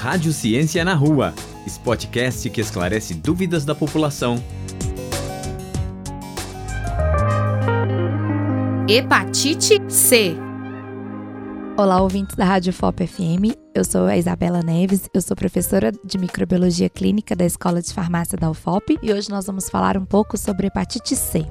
Rádio Ciência na Rua, esse podcast que esclarece dúvidas da população. Hepatite C. Olá, ouvintes da Rádio FOP FM. Eu sou a Isabela Neves, eu sou professora de microbiologia clínica da Escola de Farmácia da UFOP e hoje nós vamos falar um pouco sobre hepatite C.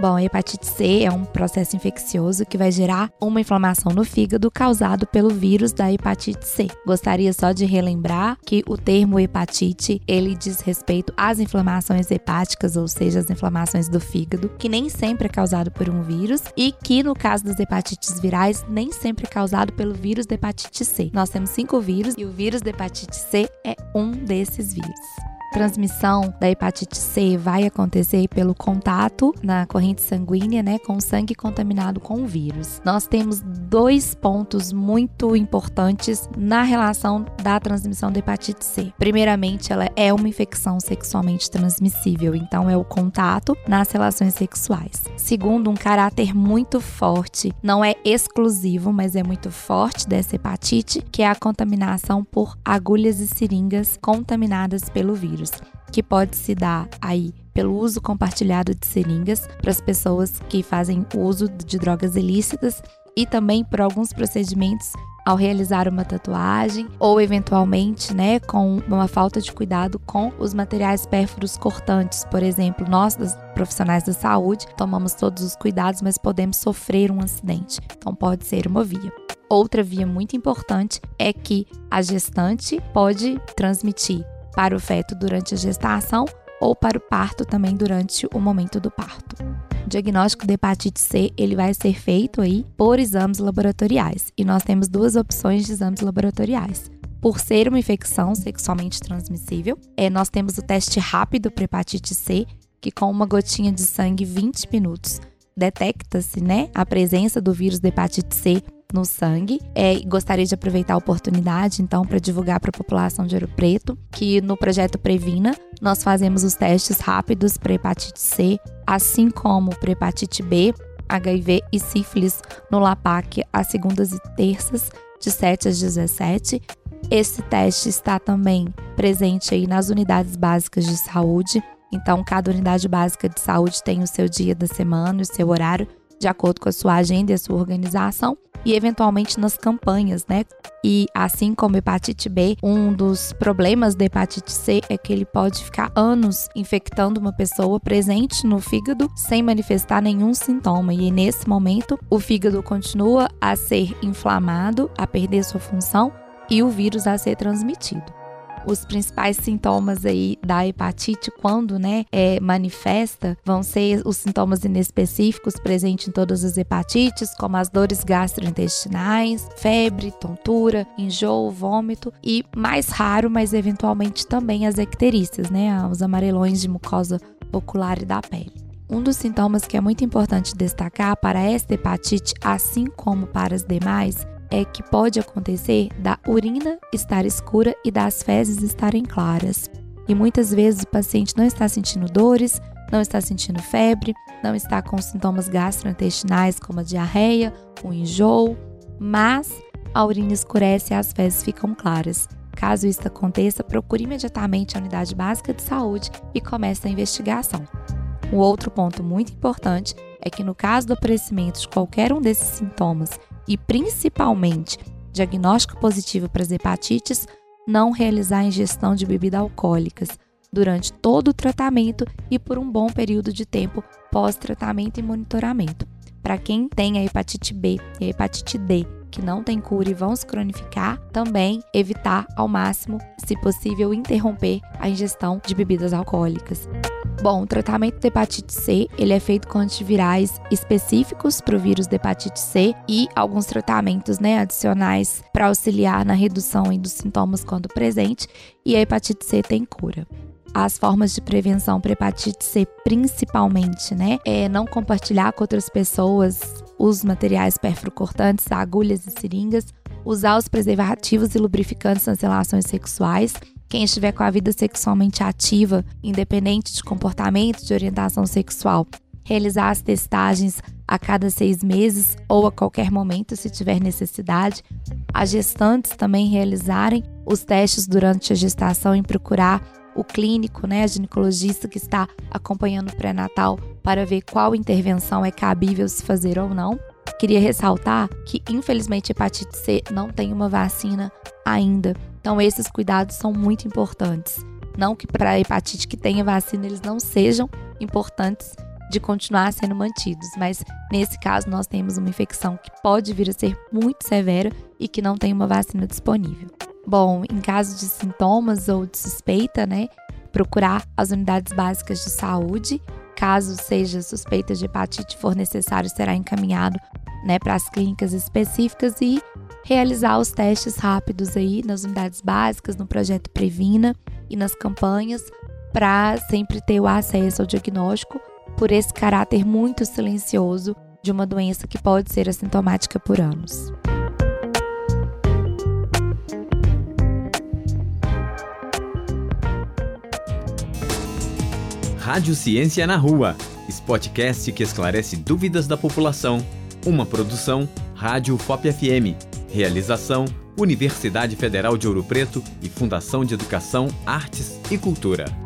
Bom, a hepatite C é um processo infeccioso que vai gerar uma inflamação no fígado causado pelo vírus da hepatite C. Gostaria só de relembrar que o termo hepatite, ele diz respeito às inflamações hepáticas, ou seja, as inflamações do fígado, que nem sempre é causado por um vírus e que no caso das hepatites virais, nem sempre é causado pelo vírus da hepatite C. Nós temos cinco vírus e o vírus da hepatite C é um desses vírus transmissão da hepatite C vai acontecer pelo contato na corrente sanguínea, né, com sangue contaminado com o vírus. Nós temos dois pontos muito importantes na relação da transmissão da hepatite C. Primeiramente, ela é uma infecção sexualmente transmissível, então é o contato nas relações sexuais. Segundo, um caráter muito forte, não é exclusivo, mas é muito forte dessa hepatite, que é a contaminação por agulhas e seringas contaminadas pelo vírus vírus, que pode se dar aí pelo uso compartilhado de seringas para as pessoas que fazem uso de drogas ilícitas e também por alguns procedimentos ao realizar uma tatuagem ou eventualmente, né, com uma falta de cuidado com os materiais pérfuros cortantes. Por exemplo, nós profissionais da saúde tomamos todos os cuidados, mas podemos sofrer um acidente. Então pode ser uma via. Outra via muito importante é que a gestante pode transmitir para o feto durante a gestação ou para o parto também durante o momento do parto. O diagnóstico de hepatite C ele vai ser feito aí por exames laboratoriais e nós temos duas opções de exames laboratoriais. Por ser uma infecção sexualmente transmissível, é, nós temos o teste rápido para hepatite C, que com uma gotinha de sangue 20 minutos detecta-se né, a presença do vírus da hepatite C no sangue. É, gostaria de aproveitar a oportunidade, então, para divulgar para a população de Ouro Preto que no projeto Previna nós fazemos os testes rápidos para hepatite C, assim como para hepatite B, HIV e sífilis no LAPAC às segundas e terças, de 7 às 17. Esse teste está também presente aí nas unidades básicas de saúde. Então, cada unidade básica de saúde tem o seu dia da semana, o seu horário, de acordo com a sua agenda e a sua organização e eventualmente nas campanhas, né? E assim como hepatite B, um dos problemas da hepatite C é que ele pode ficar anos infectando uma pessoa presente no fígado sem manifestar nenhum sintoma. E nesse momento, o fígado continua a ser inflamado, a perder sua função e o vírus a ser transmitido os principais sintomas aí da hepatite, quando né, é, manifesta, vão ser os sintomas inespecíficos presentes em todas as hepatites, como as dores gastrointestinais, febre, tontura, enjoo, vômito e mais raro, mas eventualmente também as ecterícias, né, os amarelões de mucosa ocular e da pele. Um dos sintomas que é muito importante destacar para esta hepatite, assim como para as demais, é que pode acontecer da urina estar escura e das fezes estarem claras. E muitas vezes o paciente não está sentindo dores, não está sentindo febre, não está com sintomas gastrointestinais como a diarreia, o enjoo, mas a urina escurece e as fezes ficam claras. Caso isso aconteça, procure imediatamente a unidade básica de saúde e comece a investigação. Um outro ponto muito importante é que, no caso do aparecimento de qualquer um desses sintomas e principalmente diagnóstico positivo para as hepatites, não realizar a ingestão de bebidas alcoólicas durante todo o tratamento e por um bom período de tempo pós-tratamento e monitoramento. Para quem tem a hepatite B e a hepatite D que não tem cura e vão se cronificar, também evitar ao máximo, se possível, interromper a ingestão de bebidas alcoólicas. Bom, o tratamento de hepatite C ele é feito com antivirais específicos para o vírus de hepatite C e alguns tratamentos né, adicionais para auxiliar na redução dos sintomas quando presente, e a hepatite C tem cura as formas de prevenção para hepatite C, principalmente, né? É não compartilhar com outras pessoas os materiais perfurocortantes, agulhas e seringas, usar os preservativos e lubrificantes nas relações sexuais quem estiver com a vida sexualmente ativa, independente de comportamento, de orientação sexual, realizar as testagens a cada seis meses ou a qualquer momento, se tiver necessidade. As gestantes também realizarem os testes durante a gestação, em procurar o clínico, né, a ginecologista que está acompanhando o pré-natal para ver qual intervenção é cabível se fazer ou não. Queria ressaltar que, infelizmente, hepatite C não tem uma vacina ainda. Então, esses cuidados são muito importantes. Não que para hepatite que tenha vacina eles não sejam importantes de continuar sendo mantidos, mas nesse caso nós temos uma infecção que pode vir a ser muito severa e que não tem uma vacina disponível. Bom, em caso de sintomas ou de suspeita, né, procurar as unidades básicas de saúde. Caso seja suspeita de hepatite for necessário, será encaminhado né, para as clínicas específicas e realizar os testes rápidos aí nas unidades básicas, no projeto Previna e nas campanhas, para sempre ter o acesso ao diagnóstico por esse caráter muito silencioso de uma doença que pode ser assintomática por anos. Rádio Ciência na Rua, Spotcast que esclarece dúvidas da população. Uma produção Rádio FOP FM. Realização Universidade Federal de Ouro Preto e Fundação de Educação, Artes e Cultura.